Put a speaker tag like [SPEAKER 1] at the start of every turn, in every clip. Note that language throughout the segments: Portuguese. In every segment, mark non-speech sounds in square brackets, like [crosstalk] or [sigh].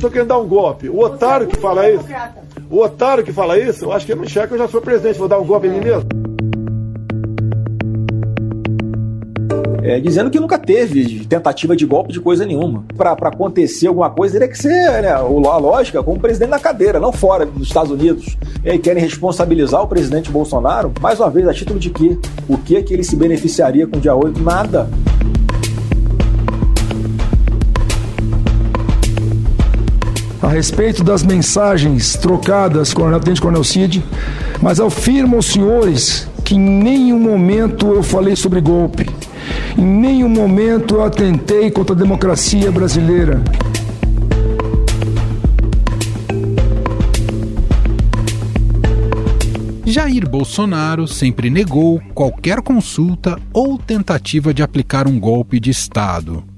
[SPEAKER 1] Estou querendo dar um golpe. O otário que fala isso, o otário que fala isso, eu acho que ele não enxerga que eu já sou presidente, vou dar um golpe em mim mesmo.
[SPEAKER 2] É, dizendo que nunca teve tentativa de golpe de coisa nenhuma. Para acontecer alguma coisa, teria que ser né, a lógica como presidente na cadeira, não fora dos Estados Unidos. E querem responsabilizar o presidente Bolsonaro, mais uma vez, a título de quê? O que que ele se beneficiaria com o dia 8? Nada.
[SPEAKER 3] A respeito das mensagens trocadas com o Tenente Coronel Cid, mas afirmo aos senhores que em nenhum momento eu falei sobre golpe. Em nenhum momento eu atentei contra a democracia brasileira.
[SPEAKER 4] Jair Bolsonaro sempre negou qualquer consulta ou tentativa de aplicar um golpe de Estado.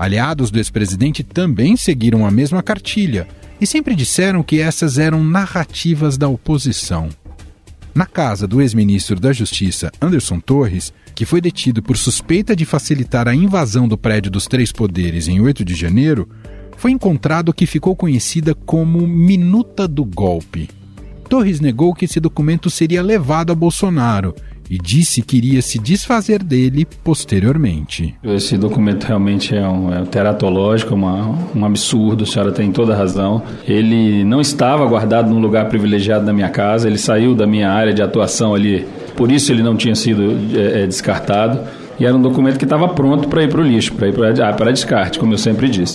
[SPEAKER 4] Aliados do ex-presidente também seguiram a mesma cartilha e sempre disseram que essas eram narrativas da oposição. Na casa do ex-ministro da Justiça, Anderson Torres, que foi detido por suspeita de facilitar a invasão do prédio dos Três Poderes em 8 de janeiro, foi encontrado o que ficou conhecida como Minuta do Golpe. Torres negou que esse documento seria levado a Bolsonaro e disse que iria se desfazer dele posteriormente.
[SPEAKER 5] Esse documento realmente é um, é teratológico, uma, um absurdo, a senhora tem toda a razão. Ele não estava guardado num lugar privilegiado na minha casa, ele saiu da minha área de atuação ali por isso ele não tinha sido é, é, descartado. E era um documento que estava pronto para ir para o lixo, para ir para ah, para descarte, como eu sempre disse.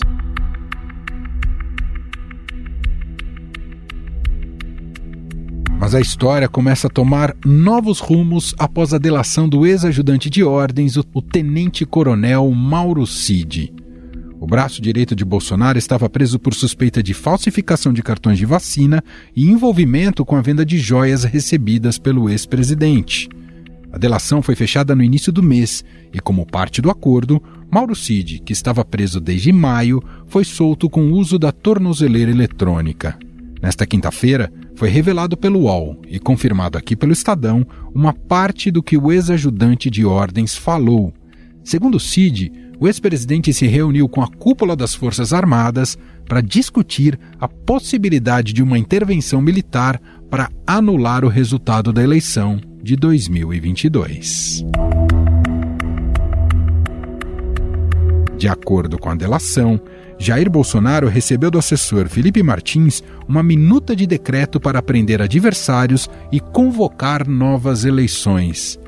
[SPEAKER 4] Mas a história começa a tomar novos rumos após a delação do ex-ajudante de ordens, o tenente-coronel Mauro Cid. O braço direito de Bolsonaro estava preso por suspeita de falsificação de cartões de vacina e envolvimento com a venda de joias recebidas pelo ex-presidente. A delação foi fechada no início do mês e, como parte do acordo, Mauro Cid, que estava preso desde maio, foi solto com o uso da tornozeleira eletrônica. Nesta quinta-feira, foi revelado pelo UOL e confirmado aqui pelo Estadão uma parte do que o ex-ajudante de ordens falou. Segundo Cid, o ex-presidente se reuniu com a cúpula das Forças Armadas para discutir a possibilidade de uma intervenção militar para anular o resultado da eleição de 2022. De acordo com a delação, Jair Bolsonaro recebeu do assessor Felipe Martins uma minuta de decreto para prender adversários e convocar novas eleições.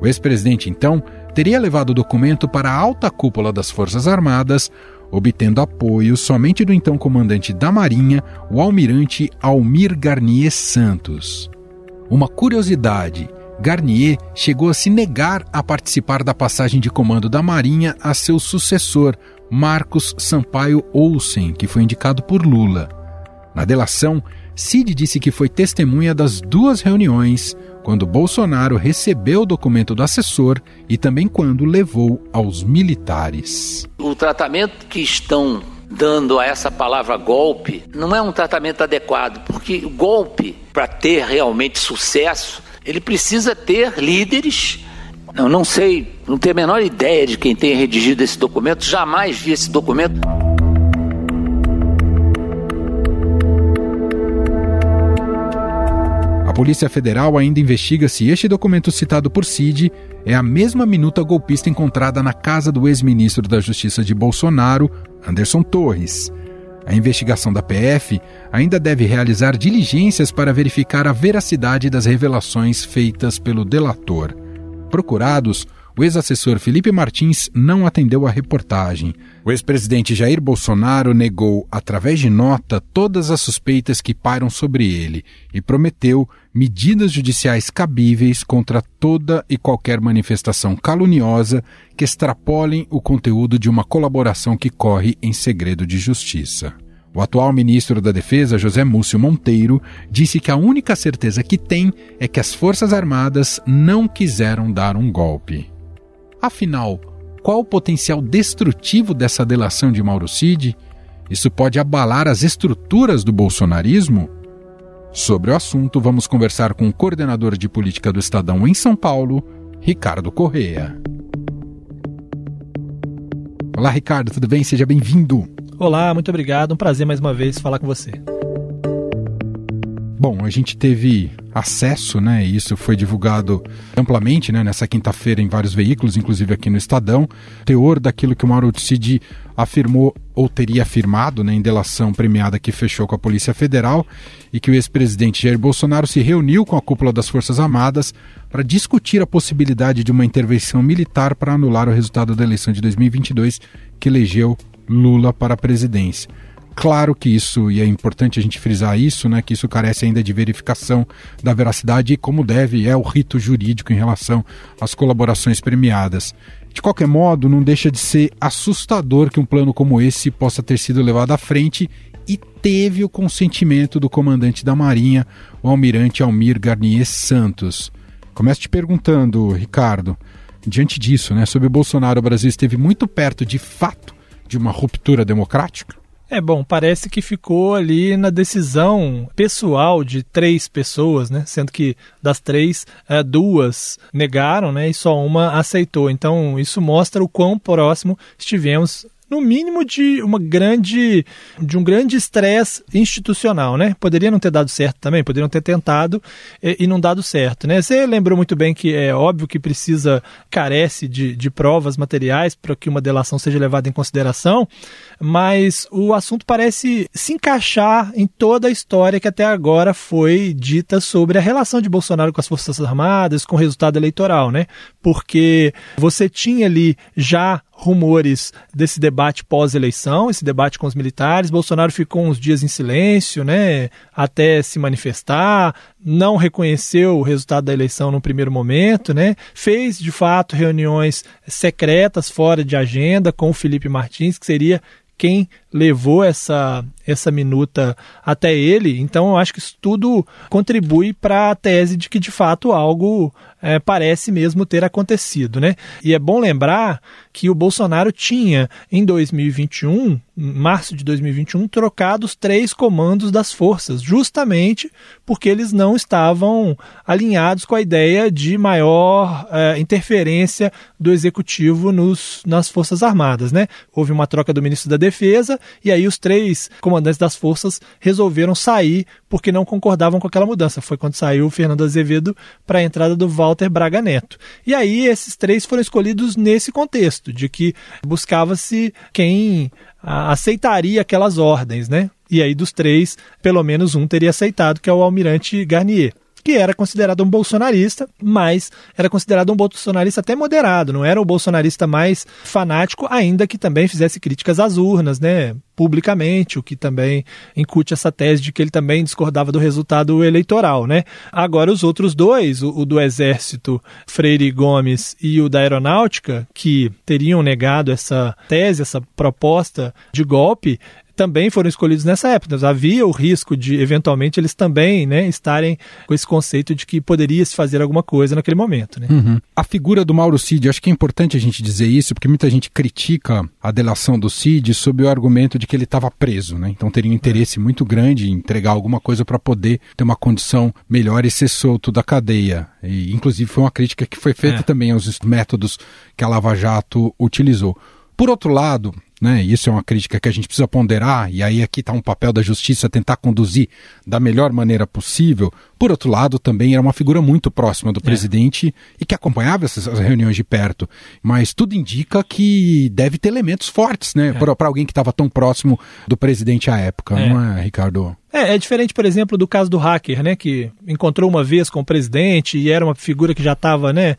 [SPEAKER 4] O ex-presidente, então, teria levado o documento para a alta cúpula das Forças Armadas, obtendo apoio somente do então comandante da Marinha, o almirante Almir Garnier Santos. Uma curiosidade: Garnier chegou a se negar a participar da passagem de comando da Marinha a seu sucessor, Marcos Sampaio Olsen, que foi indicado por Lula. Na delação, Cid disse que foi testemunha das duas reuniões, quando Bolsonaro recebeu o documento do assessor e também quando levou aos militares.
[SPEAKER 6] O tratamento que estão dando a essa palavra golpe não é um tratamento adequado, porque golpe, para ter realmente sucesso, ele precisa ter líderes. Eu não sei, não tenho a menor ideia de quem tenha redigido esse documento, jamais vi esse documento.
[SPEAKER 4] A Polícia Federal ainda investiga se este documento citado por Cid é a mesma minuta golpista encontrada na casa do ex-ministro da Justiça de Bolsonaro, Anderson Torres. A investigação da PF ainda deve realizar diligências para verificar a veracidade das revelações feitas pelo delator. Procurados, o ex-assessor Felipe Martins não atendeu a reportagem. O ex-presidente Jair Bolsonaro negou, através de nota, todas as suspeitas que pairam sobre ele e prometeu medidas judiciais cabíveis contra toda e qualquer manifestação caluniosa que extrapolem o conteúdo de uma colaboração que corre em segredo de justiça. O atual ministro da Defesa, José Múcio Monteiro, disse que a única certeza que tem é que as Forças Armadas não quiseram dar um golpe. Afinal, qual o potencial destrutivo dessa delação de Mauro Cid? Isso pode abalar as estruturas do bolsonarismo? Sobre o assunto, vamos conversar com o coordenador de política do Estadão em São Paulo, Ricardo Correia. Olá, Ricardo, tudo bem? Seja bem-vindo.
[SPEAKER 7] Olá, muito obrigado. Um prazer mais uma vez falar com você.
[SPEAKER 4] Bom, a gente teve acesso, né? E isso foi divulgado amplamente, né? Nessa quinta-feira em vários veículos, inclusive aqui no Estadão. Teor daquilo que o Mauro Cid afirmou ou teria afirmado, né? Em delação premiada que fechou com a Polícia Federal e que o ex-presidente Jair Bolsonaro se reuniu com a cúpula das Forças Armadas para discutir a possibilidade de uma intervenção militar para anular o resultado da eleição de 2022 que elegeu Lula para a presidência. Claro que isso, e é importante a gente frisar isso, né, que isso carece ainda de verificação da veracidade e como deve é o rito jurídico em relação às colaborações premiadas. De qualquer modo, não deixa de ser assustador que um plano como esse possa ter sido levado à frente e teve o consentimento do comandante da Marinha, o almirante Almir Garnier Santos. Começo te perguntando, Ricardo, diante disso, né, sobre Bolsonaro, o Brasil esteve muito perto de fato de uma ruptura democrática?
[SPEAKER 7] É bom, parece que ficou ali na decisão pessoal de três pessoas, né? Sendo que das três, é, duas negaram, né? E só uma aceitou. Então isso mostra o quão próximo estivemos no mínimo de uma grande de um grande estresse institucional, né? Poderia não ter dado certo também, poderiam ter tentado e, e, não dado certo, né? Você lembrou muito bem que é óbvio que precisa carece de, de provas materiais para que uma delação seja levada em consideração, mas o assunto parece se encaixar em toda a história que até agora foi dita sobre a relação de Bolsonaro com as Forças Armadas, com o resultado eleitoral, né? Porque você tinha ali já rumores desse debate pós-eleição, esse debate com os militares. Bolsonaro ficou uns dias em silêncio, né, até se manifestar, não reconheceu o resultado da eleição no primeiro momento, né? Fez de fato reuniões secretas fora de agenda com o Felipe Martins, que seria quem levou essa, essa minuta até ele. Então, eu acho que isso tudo contribui para a tese de que, de fato, algo é, parece mesmo ter acontecido. Né? E é bom lembrar que o Bolsonaro tinha, em 2021, março de 2021, trocado os três comandos das forças, justamente porque eles não estavam alinhados com a ideia de maior é, interferência do executivo nos, nas Forças Armadas. Né? Houve uma troca do ministro da Defesa e aí os três comandantes das forças resolveram sair porque não concordavam com aquela mudança. Foi quando saiu o Fernando Azevedo para a entrada do Walter Braga Neto. E aí esses três foram escolhidos nesse contexto, de que buscava-se quem aceitaria aquelas ordens, né? E aí dos três, pelo menos um teria aceitado, que é o almirante Garnier que era considerado um bolsonarista, mas era considerado um bolsonarista até moderado, não era o bolsonarista mais fanático, ainda que também fizesse críticas às urnas, né? publicamente, o que também incute essa tese de que ele também discordava do resultado eleitoral, né? Agora os outros dois, o, o, do Exército, Freire Gomes e o da Aeronáutica, que teriam negado essa tese, essa proposta de golpe, também foram escolhidos nessa época. Havia o risco de, eventualmente, eles também né, estarem com esse conceito de que poderia se fazer alguma coisa naquele momento. Né?
[SPEAKER 4] Uhum. A figura do Mauro Cid, acho que é importante a gente dizer isso, porque muita gente critica a delação do Cid sob o argumento de que ele estava preso. Né? Então teria um interesse é. muito grande em entregar alguma coisa para poder ter uma condição melhor e ser solto da cadeia. E, inclusive, foi uma crítica que foi feita é. também aos métodos que a Lava Jato utilizou. Por outro lado, né? Isso é uma crítica que a gente precisa ponderar, e aí aqui está um papel da justiça tentar conduzir da melhor maneira possível. Por outro lado, também era uma figura muito próxima do é. presidente e que acompanhava essas reuniões de perto. Mas tudo indica que deve ter elementos fortes, né? É. Para alguém que estava tão próximo do presidente à época, é. não é, Ricardo?
[SPEAKER 7] É, é diferente, por exemplo, do caso do hacker, né, que encontrou uma vez com o presidente e era uma figura que já estava, né,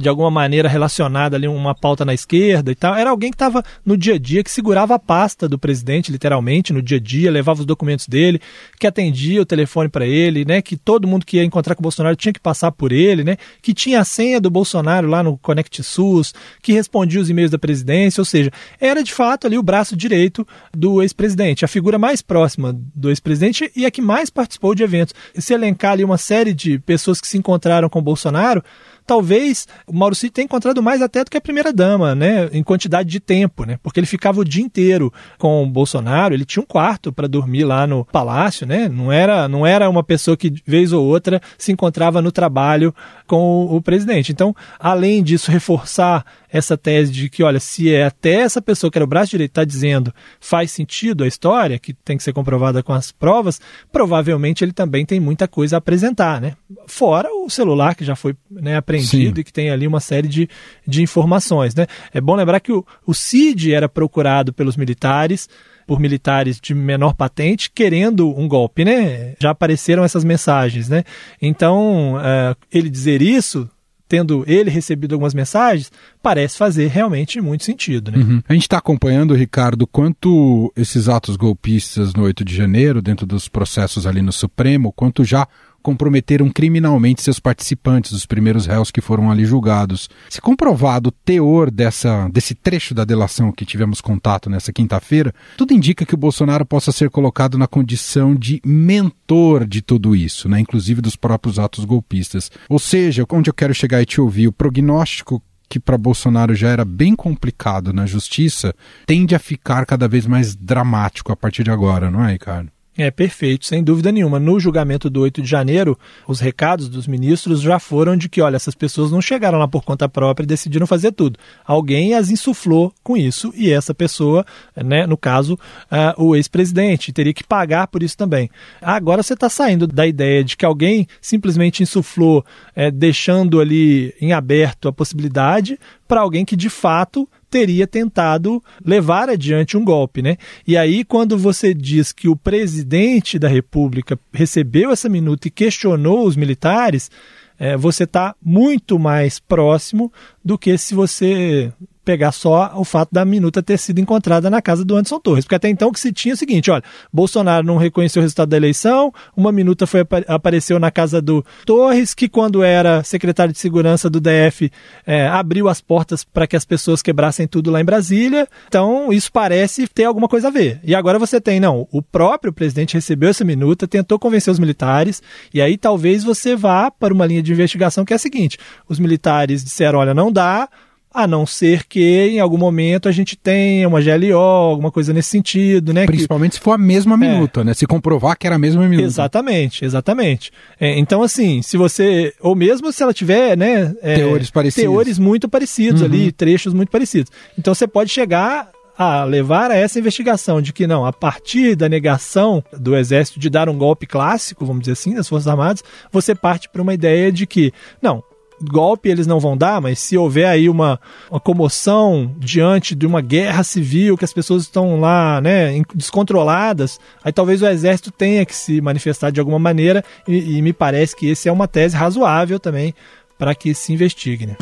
[SPEAKER 7] de alguma maneira relacionada ali uma pauta na esquerda e tal. Era alguém que estava no dia a dia, que segurava a pasta do presidente, literalmente, no dia a dia, levava os documentos dele, que atendia o telefone para ele, né, que todo mundo que ia encontrar com o Bolsonaro tinha que passar por ele, né, que tinha a senha do Bolsonaro lá no Connect SUS, que respondia os e-mails da presidência, ou seja, era de fato ali o braço direito do ex-presidente, a figura mais próxima do ex-presidente e a que mais participou de eventos. Se elencar ali uma série de pessoas que se encontraram com Bolsonaro, talvez o Mauro tenha encontrado mais até do que a primeira-dama, né? Em quantidade de tempo, né? Porque ele ficava o dia inteiro com o Bolsonaro, ele tinha um quarto para dormir lá no palácio, né? Não era, não era uma pessoa que, vez ou outra, se encontrava no trabalho com o, o presidente. Então, além disso, reforçar essa tese de que, olha, se é até essa pessoa que era o braço direito está dizendo faz sentido a história, que tem que ser comprovada com as provas, provavelmente ele também tem muita coisa a apresentar, né? Fora o celular que já foi né, apreendido Sim. e que tem ali uma série de, de informações, né? É bom lembrar que o, o CID era procurado pelos militares, por militares de menor patente querendo um golpe, né? Já apareceram essas mensagens, né? Então, uh, ele dizer isso tendo ele recebido algumas mensagens, parece fazer realmente muito sentido. Né?
[SPEAKER 4] Uhum. A gente está acompanhando, Ricardo, quanto esses atos golpistas no 8 de janeiro, dentro dos processos ali no Supremo, quanto já comprometeram criminalmente seus participantes, os primeiros réus que foram ali julgados. Se comprovado o teor dessa, desse trecho da delação que tivemos contato nessa quinta-feira, tudo indica que o Bolsonaro possa ser colocado na condição de mentor de tudo isso, né? inclusive dos próprios atos golpistas. Ou seja, onde eu quero chegar e te ouvir, o prognóstico que para Bolsonaro já era bem complicado na justiça, tende a ficar cada vez mais dramático a partir de agora, não é, Ricardo?
[SPEAKER 7] É, perfeito, sem dúvida nenhuma. No julgamento do 8 de janeiro, os recados dos ministros já foram de que, olha, essas pessoas não chegaram lá por conta própria e decidiram fazer tudo. Alguém as insuflou com isso e essa pessoa, né, no caso, uh, o ex-presidente, teria que pagar por isso também. Agora você está saindo da ideia de que alguém simplesmente insuflou, é, deixando ali em aberto a possibilidade para alguém que de fato teria tentado levar adiante um golpe, né? E aí, quando você diz que o presidente da República recebeu essa minuta e questionou os militares, é, você está muito mais próximo do que se você pegar só o fato da minuta ter sido encontrada na casa do Anderson Torres. Porque até então o que se tinha é o seguinte, olha, Bolsonaro não reconheceu o resultado da eleição, uma minuta foi, apareceu na casa do Torres, que quando era secretário de segurança do DF, é, abriu as portas para que as pessoas quebrassem tudo lá em Brasília. Então, isso parece ter alguma coisa a ver. E agora você tem, não, o próprio presidente recebeu essa minuta, tentou convencer os militares, e aí talvez você vá para uma linha de investigação que é a seguinte: os militares disseram, olha, não dá, a não ser que em algum momento a gente tenha uma GLO, alguma coisa nesse sentido, né?
[SPEAKER 4] Principalmente
[SPEAKER 7] que...
[SPEAKER 4] se for a mesma é. minuta, é. né? Se comprovar que era a mesma minuta.
[SPEAKER 7] Exatamente, exatamente. É, então, assim, se você. Ou mesmo se ela tiver, né?
[SPEAKER 4] É, teores parecidos.
[SPEAKER 7] Teores muito parecidos uhum. ali, trechos muito parecidos. Então você pode chegar a levar a essa investigação de que não, a partir da negação do exército de dar um golpe clássico, vamos dizer assim, das Forças Armadas, você parte para uma ideia de que, não, golpe eles não vão dar, mas se houver aí uma, uma comoção diante de uma guerra civil, que as pessoas estão lá, né, descontroladas, aí talvez o exército tenha que se manifestar de alguma maneira, e, e me parece que esse é uma tese razoável também para que se investigue. Né?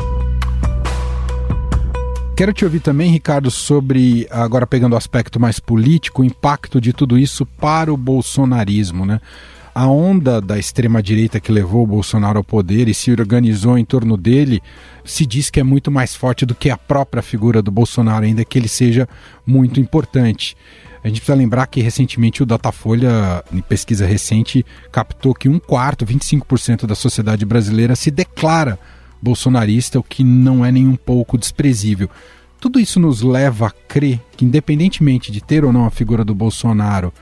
[SPEAKER 4] Quero te ouvir também, Ricardo, sobre, agora pegando o aspecto mais político, o impacto de tudo isso para o bolsonarismo, né? A onda da extrema-direita que levou o Bolsonaro ao poder e se organizou em torno dele se diz que é muito mais forte do que a própria figura do Bolsonaro, ainda que ele seja muito importante. A gente precisa lembrar que recentemente o Datafolha, em pesquisa recente, captou que um quarto, 25% da sociedade brasileira se declara bolsonarista, o que não é nem um pouco desprezível. Tudo isso nos leva a crer que, independentemente de ter ou não a figura do Bolsonaro,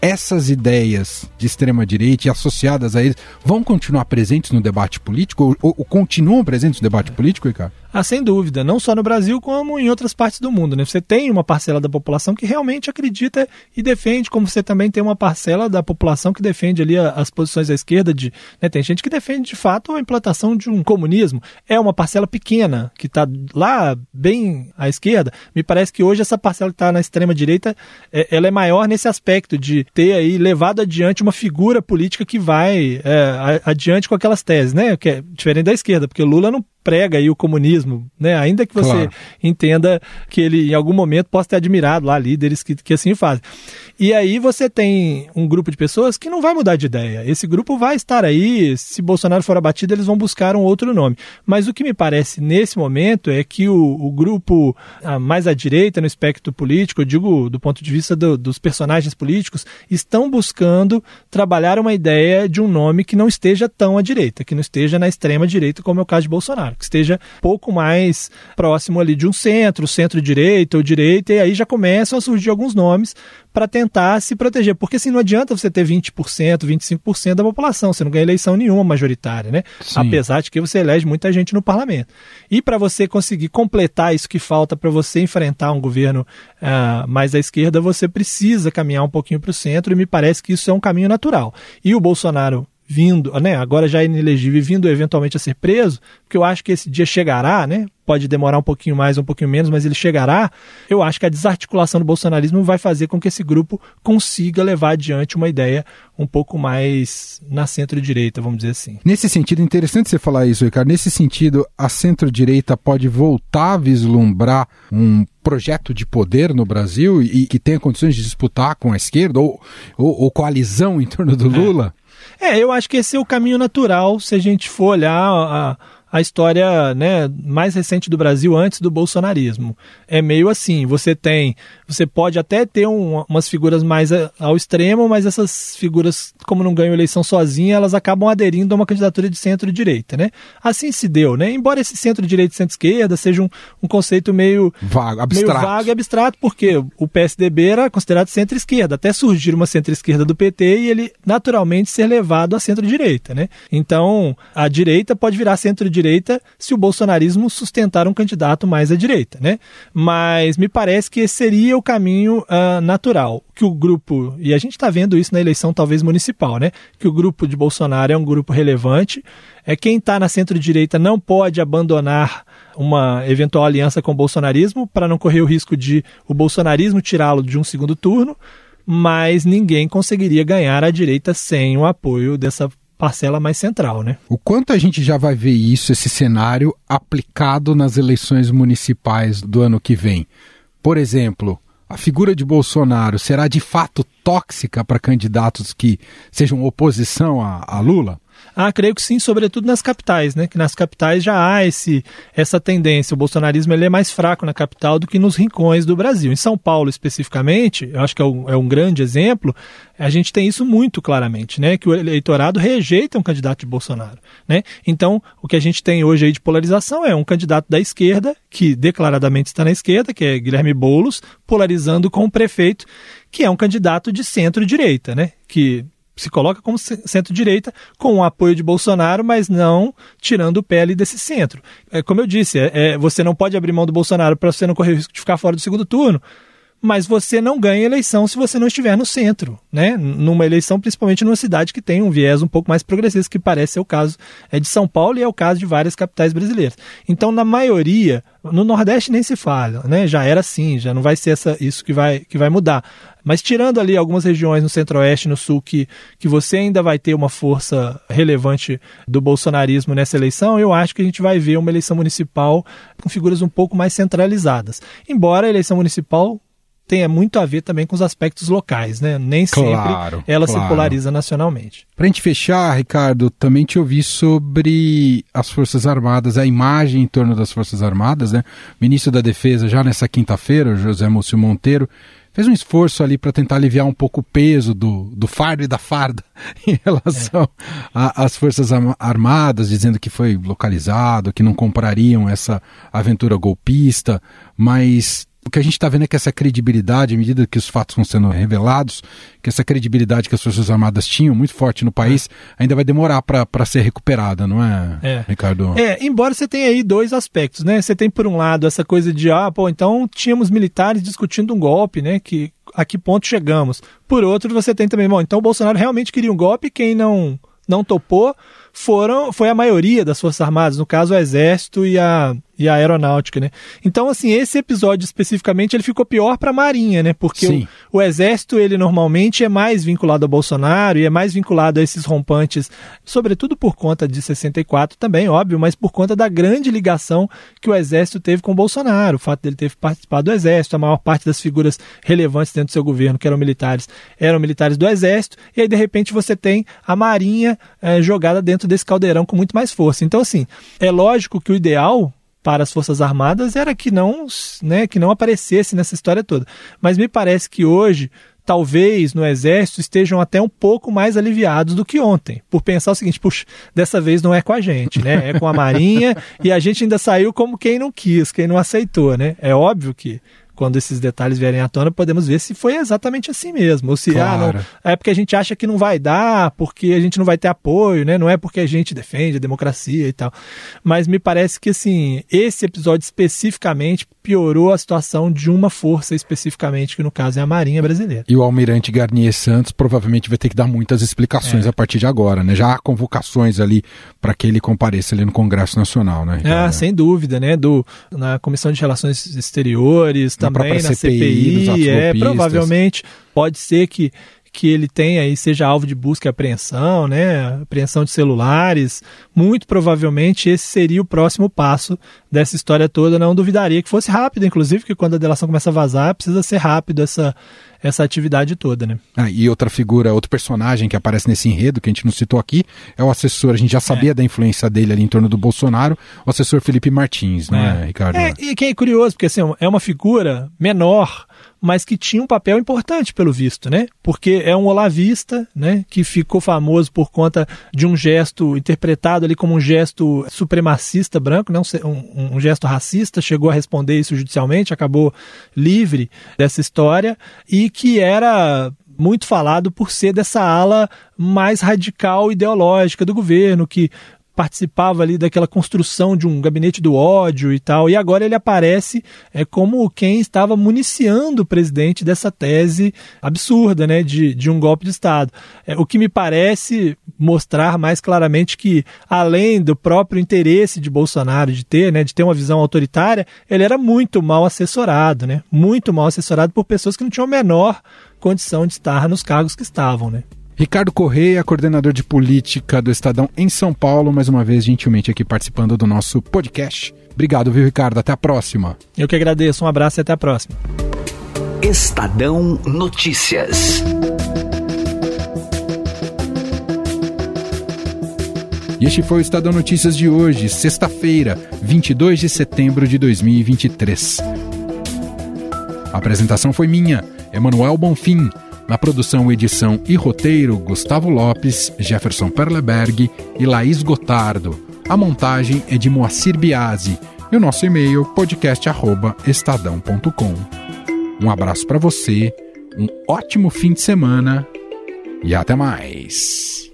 [SPEAKER 4] essas ideias de extrema direita e associadas a eles vão continuar presentes no debate político ou, ou, ou continuam presentes no debate político, Ricardo?
[SPEAKER 7] Ah, sem dúvida, não só no Brasil como em outras partes do mundo. Né? Você tem uma parcela da população que realmente acredita e defende, como você também tem uma parcela da população que defende ali as posições da esquerda. De, né? Tem gente que defende de fato a implantação de um comunismo. É uma parcela pequena que está lá bem à esquerda. Me parece que hoje essa parcela que está na extrema direita, é, ela é maior nesse aspecto de ter aí levado adiante uma figura política que vai é, adiante com aquelas teses, né? Que é diferente da esquerda, porque Lula não prega aí o comunismo, né? Ainda que você claro. entenda que ele em algum momento possa ter admirado lá líderes que, que assim fazem. E aí você tem um grupo de pessoas que não vai mudar de ideia. Esse grupo vai estar aí, se Bolsonaro for abatido, eles vão buscar um outro nome. Mas o que me parece nesse momento é que o, o grupo ah, mais à direita no espectro político, eu digo do ponto de vista do, dos personagens políticos, estão buscando trabalhar uma ideia de um nome que não esteja tão à direita, que não esteja na extrema direita, como é o caso de Bolsonaro, que esteja pouco mais próximo ali de um centro, centro-direita ou direita, e aí já começam a surgir alguns nomes para tentar se proteger. Porque assim, não adianta você ter 20%, 25% da população, você não ganha eleição nenhuma majoritária, né? Sim. Apesar de que você elege muita gente no parlamento. E para você conseguir completar isso que falta para você enfrentar um governo uh, mais à esquerda, você precisa caminhar um pouquinho para o centro, e me parece que isso é um caminho natural. E o Bolsonaro vindo, né, agora já inelegível, vindo eventualmente a ser preso, porque eu acho que esse dia chegará, né, pode demorar um pouquinho mais, um pouquinho menos, mas ele chegará. Eu acho que a desarticulação do bolsonarismo vai fazer com que esse grupo consiga levar adiante uma ideia um pouco mais na centro-direita, vamos dizer assim.
[SPEAKER 4] Nesse sentido, interessante você falar isso, Ricardo. Nesse sentido, a centro-direita pode voltar a vislumbrar um projeto de poder no Brasil e que tenha condições de disputar com a esquerda ou, ou, ou coalizão em torno do é. Lula?
[SPEAKER 7] É. É, eu acho que esse é o caminho natural se a gente for olhar a, a história né, mais recente do Brasil antes do bolsonarismo. É meio assim, você tem, você pode até ter um, umas figuras mais ao extremo, mas essas figuras, como não ganham eleição sozinha, elas acabam aderindo a uma candidatura de centro-direita, né? Assim se deu, né? Embora esse centro-direita e centro-esquerda seja um, um, conceito meio
[SPEAKER 4] vago, abstrato.
[SPEAKER 7] meio vago e abstrato, porque o PSDB era considerado centro-esquerda, até surgir uma centro-esquerda do PT e ele naturalmente ser levado à centro-direita, né? Então, a direita pode virar centro-direita direita se o bolsonarismo sustentar um candidato mais à direita, né? Mas me parece que esse seria o caminho uh, natural. Que o grupo, e a gente está vendo isso na eleição talvez municipal, né? Que o grupo de Bolsonaro é um grupo relevante. É quem está na centro-direita não pode abandonar uma eventual aliança com o bolsonarismo para não correr o risco de o bolsonarismo tirá-lo de um segundo turno mas ninguém conseguiria ganhar a direita sem o apoio dessa parcela mais central, né?
[SPEAKER 4] O quanto a gente já vai ver isso, esse cenário, aplicado nas eleições municipais do ano que vem? Por exemplo, a figura de Bolsonaro será de fato tóxica para candidatos que sejam oposição a, a Lula?
[SPEAKER 7] Ah, creio que sim, sobretudo nas capitais, né? Que nas capitais já há esse, essa tendência. O bolsonarismo ele é mais fraco na capital do que nos rincões do Brasil. Em São Paulo, especificamente, eu acho que é um, é um grande exemplo, a gente tem isso muito claramente, né? Que o eleitorado rejeita um candidato de Bolsonaro, né? Então, o que a gente tem hoje aí de polarização é um candidato da esquerda, que declaradamente está na esquerda, que é Guilherme Boulos, polarizando com o prefeito, que é um candidato de centro-direita, né? Que se coloca como centro-direita, com o apoio de Bolsonaro, mas não tirando o ali desse centro. É, como eu disse, é, é, você não pode abrir mão do Bolsonaro para você não correr o risco de ficar fora do segundo turno, mas você não ganha eleição se você não estiver no centro, né? Numa eleição, principalmente numa cidade que tem um viés um pouco mais progressista, que parece ser o caso é de São Paulo e é o caso de várias capitais brasileiras. Então, na maioria, no Nordeste nem se fala, né? Já era assim, já não vai ser essa, isso que vai, que vai mudar. Mas tirando ali algumas regiões no Centro-Oeste, no Sul, que, que você ainda vai ter uma força relevante do bolsonarismo nessa eleição, eu acho que a gente vai ver uma eleição municipal com figuras um pouco mais centralizadas. Embora a eleição municipal tenha muito a ver também com os aspectos locais, né? Nem claro, sempre ela claro. se polariza nacionalmente.
[SPEAKER 4] Para a gente fechar, Ricardo, também te ouvi sobre as Forças Armadas, a imagem em torno das Forças Armadas, né? O ministro da Defesa, já nessa quinta-feira, José Múcio Monteiro, fez um esforço ali para tentar aliviar um pouco o peso do, do fardo e da farda [laughs] em relação é. às Forças Armadas, dizendo que foi localizado, que não comprariam essa aventura golpista, mas o que a gente está vendo é que essa credibilidade, à medida que os fatos vão sendo revelados, que essa credibilidade que as Forças Armadas tinham muito forte no país, é. ainda vai demorar para ser recuperada, não é, é, Ricardo?
[SPEAKER 7] É, embora você tenha aí dois aspectos, né? Você tem, por um lado, essa coisa de, ah, pô, então tínhamos militares discutindo um golpe, né? Que, a que ponto chegamos? Por outro, você tem também, bom, então o Bolsonaro realmente queria um golpe, quem não não topou foram foi a maioria das Forças Armadas, no caso o Exército e a, e a aeronáutica, né? Então, assim, esse episódio especificamente ele ficou pior para a Marinha, né? Porque o, o, Exército ele normalmente é mais vinculado ao Bolsonaro e é mais vinculado a esses rompantes, sobretudo por conta de 64 também, óbvio, mas por conta da grande ligação que o Exército teve com o Bolsonaro, o fato dele ter participado do Exército, a maior parte das figuras relevantes dentro do seu governo, que eram militares, eram militares do Exército, e aí de repente você tem a Marinha é, jogada dentro desse caldeirão com muito mais força. Então, assim, é lógico que o ideal para as Forças Armadas era que não, né, que não aparecesse nessa história toda. Mas me parece que hoje, talvez no Exército estejam até um pouco mais aliviados do que ontem, por pensar o seguinte: puxa, dessa vez não é com a gente, né? É com a Marinha [laughs] e a gente ainda saiu como quem não quis, quem não aceitou, né? É óbvio que quando esses detalhes vierem à tona, podemos ver se foi exatamente assim mesmo. Ou se claro. ah, não, é porque a gente acha que não vai dar, porque a gente não vai ter apoio, né? Não é porque a gente defende a democracia e tal. Mas me parece que assim, esse episódio especificamente piorou a situação de uma força especificamente, que no caso é a Marinha Brasileira.
[SPEAKER 4] E o almirante Garnier Santos provavelmente vai ter que dar muitas explicações é. a partir de agora, né? Já há convocações ali para que ele compareça ali no Congresso Nacional, né?
[SPEAKER 7] Ah, é. sem dúvida, né? Do, na Comissão de Relações Exteriores, na também na CPI, CPI é, provavelmente pode ser que que ele tenha e seja alvo de busca e apreensão, né? Apreensão de celulares. Muito provavelmente esse seria o próximo passo dessa história toda. Não duvidaria que fosse rápido, inclusive, que quando a delação começa a vazar, precisa ser rápido essa, essa atividade toda, né?
[SPEAKER 4] Ah, e outra figura, outro personagem que aparece nesse enredo, que a gente não citou aqui, é o assessor. A gente já sabia é. da influência dele ali em torno do Bolsonaro, o assessor Felipe Martins, né, é. Ricardo?
[SPEAKER 7] É, e que é curioso, porque assim, é uma figura menor, mas que tinha um papel importante pelo visto, né? Porque é um olavista, né? Que ficou famoso por conta de um gesto interpretado ali como um gesto supremacista branco, não um, um gesto racista. Chegou a responder isso judicialmente, acabou livre dessa história que era muito falado por ser dessa ala mais radical ideológica do governo, que participava ali daquela construção de um gabinete do ódio e tal, e agora ele aparece é, como quem estava municiando o presidente dessa tese absurda, né, de, de um golpe de Estado. É, o que me parece mostrar mais claramente que, além do próprio interesse de Bolsonaro de ter, né, de ter uma visão autoritária, ele era muito mal assessorado, né, muito mal assessorado por pessoas que não tinham a menor condição de estar nos cargos que estavam, né.
[SPEAKER 4] Ricardo Correia, coordenador de política do Estadão em São Paulo, mais uma vez gentilmente aqui participando do nosso podcast. Obrigado, viu, Ricardo? Até a próxima.
[SPEAKER 7] Eu que agradeço. Um abraço e até a próxima.
[SPEAKER 8] Estadão Notícias.
[SPEAKER 4] E este foi o Estadão Notícias de hoje, sexta-feira, 22 de setembro de 2023. A apresentação foi minha, Emanuel Bonfim. Na produção, edição e roteiro, Gustavo Lopes, Jefferson Perleberg e Laís Gotardo. A montagem é de Moacir Biasi e o nosso e-mail podcast@estadão.com. Um abraço para você, um ótimo fim de semana e até mais.